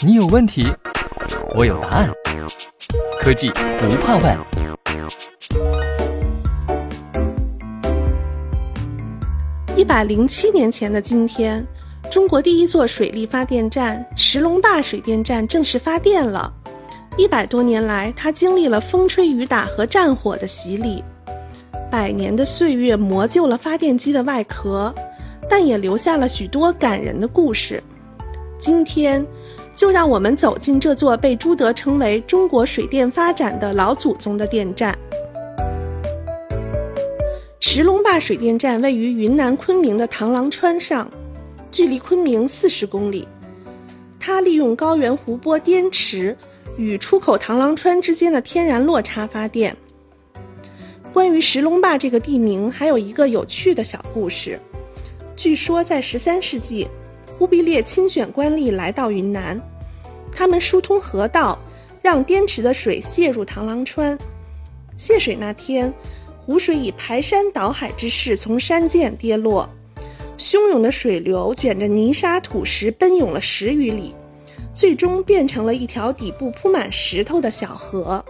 你有问题，我有答案。科技不怕问。一百零七年前的今天，中国第一座水力发电站石龙坝水电站正式发电了。一百多年来，它经历了风吹雨打和战火的洗礼，百年的岁月磨旧了发电机的外壳，但也留下了许多感人的故事。今天，就让我们走进这座被朱德称为中国水电发展的老祖宗的电站。石龙坝水电站位于云南昆明的螳螂川上，距离昆明四十公里。它利用高原湖泊滇池。与出口螳螂川之间的天然落差发电。关于石龙坝这个地名，还有一个有趣的小故事。据说在十三世纪，忽必烈亲选官吏来到云南，他们疏通河道，让滇池的水泄入螳螂川。泄水那天，湖水以排山倒海之势从山涧跌落，汹涌的水流卷着泥沙土石奔涌了十余里。最终变成了一条底部铺满石头的小河，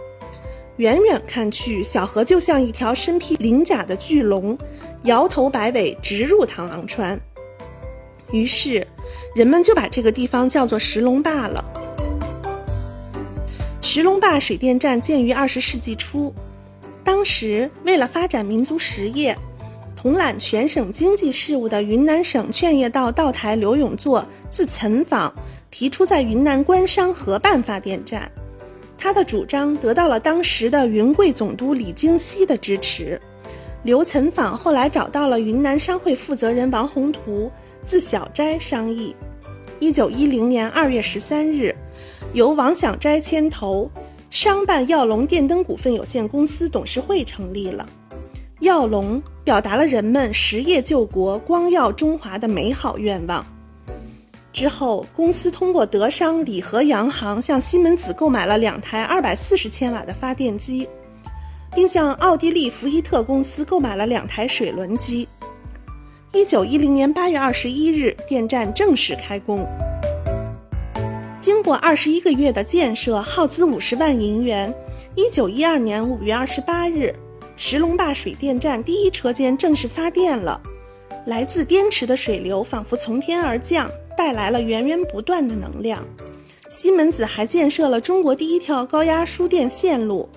远远看去，小河就像一条身披鳞甲的巨龙，摇头摆尾直入螳螂川。于是，人们就把这个地方叫做石龙坝了。石龙坝水电站建于二十世纪初，当时为了发展民族实业，统揽全省经济事务的云南省劝业道道台刘永作自岑访。提出在云南官商合办发电站，他的主张得到了当时的云贵总督李经羲的支持。刘岑访后来找到了云南商会负责人王宏图，自小斋商议。一九一零年二月十三日，由王享斋牵头，商办耀龙电灯股份有限公司董事会成立了。耀龙表达了人们实业救国、光耀中华的美好愿望。之后，公司通过德商李和洋行向西门子购买了两台二百四十千瓦的发电机，并向奥地利福伊特公司购买了两台水轮机。一九一零年八月二十一日，电站正式开工。经过二十一个月的建设，耗资五十万银元。一九一二年五月二十八日，石龙坝水电站第一车间正式发电了。来自滇池的水流仿佛从天而降。带来了源源不断的能量。西门子还建设了中国第一条高压输电线路，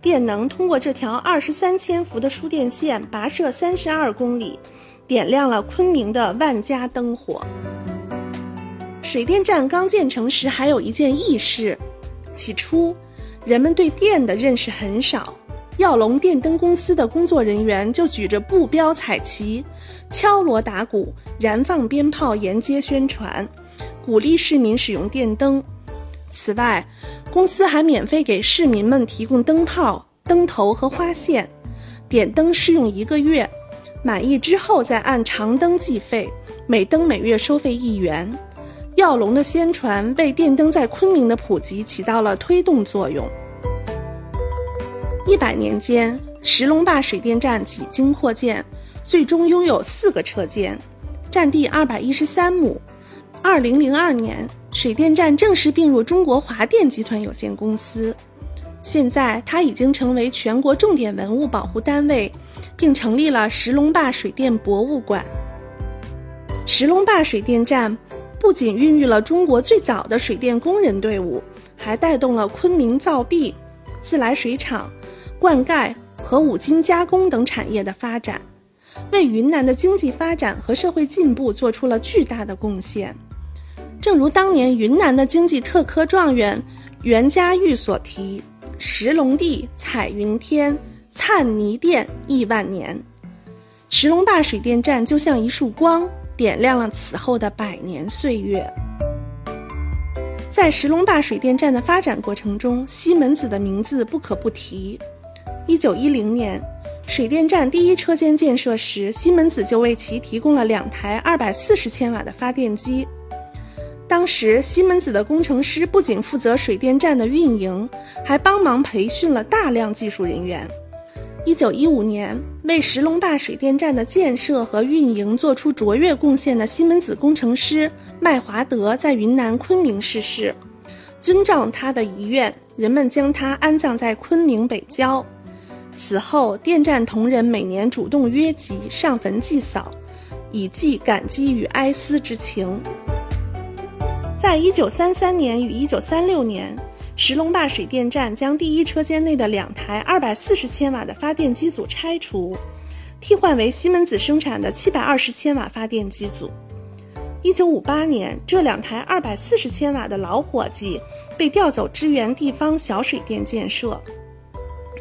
电能通过这条二十三千伏的输电线跋涉三十二公里，点亮了昆明的万家灯火。水电站刚建成时，还有一件轶事：起初，人们对电的认识很少。耀龙电灯公司的工作人员就举着布标彩旗，敲锣打鼓，燃放鞭炮，沿街宣传，鼓励市民使用电灯。此外，公司还免费给市民们提供灯泡、灯头和花线，点灯试用一个月，满意之后再按长灯计费，每灯每月收费一元。耀龙的宣传为电灯在昆明的普及起到了推动作用。一百年间，石龙坝水电站几经扩建，最终拥有四个车间，占地二百一十三亩。二零零二年，水电站正式并入中国华电集团有限公司。现在，它已经成为全国重点文物保护单位，并成立了石龙坝水电博物馆。石龙坝水电站不仅孕育了中国最早的水电工人队伍，还带动了昆明造币、自来水厂。灌溉和五金加工等产业的发展，为云南的经济发展和社会进步做出了巨大的贡献。正如当年云南的经济特科状元袁家玉所提：“石龙地彩云天，灿泥电亿万年。”石龙坝水电站就像一束光，点亮了此后的百年岁月。在石龙坝水电站的发展过程中，西门子的名字不可不提。一九一零年，水电站第一车间建设时，西门子就为其提供了两台二百四十千瓦的发电机。当时，西门子的工程师不仅负责水电站的运营，还帮忙培训了大量技术人员。一九一五年，为石龙坝水电站的建设和运营做出卓越贡献的西门子工程师麦华德在云南昆明逝世。遵照他的遗愿，人们将他安葬在昆明北郊。此后，电站同仁每年主动约集上坟祭扫，以寄感激与哀思之情。在一九三三年与一九三六年，石龙坝水电站将第一车间内的两台二百四十千瓦的发电机组拆除，替换为西门子生产的七百二十千瓦发电机组。一九五八年，这两台二百四十千瓦的老伙计被调走支援地方小水电建设。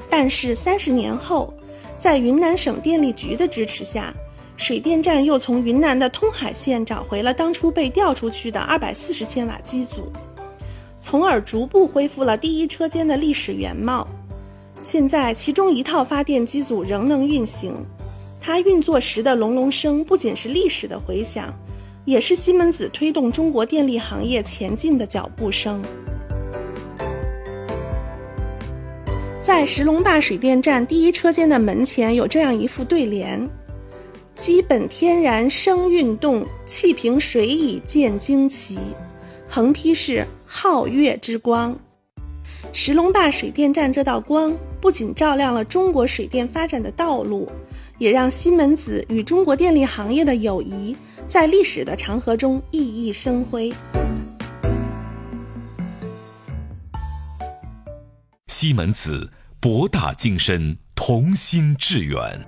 但是三十年后，在云南省电力局的支持下，水电站又从云南的通海县找回了当初被调出去的二百四十千瓦机组，从而逐步恢复了第一车间的历史原貌。现在，其中一套发电机组仍能运行，它运作时的隆隆声不仅是历史的回响，也是西门子推动中国电力行业前进的脚步声。在石龙坝水电站第一车间的门前有这样一副对联。基本天然生运动，气平水以见惊奇。横批是皓月之光。石龙坝水电站这道光，不仅照亮了中国水电发展的道路，也让西门子与中国电力行业的友谊在历史的长河中熠熠生辉。西门子，博大精深，同心致远。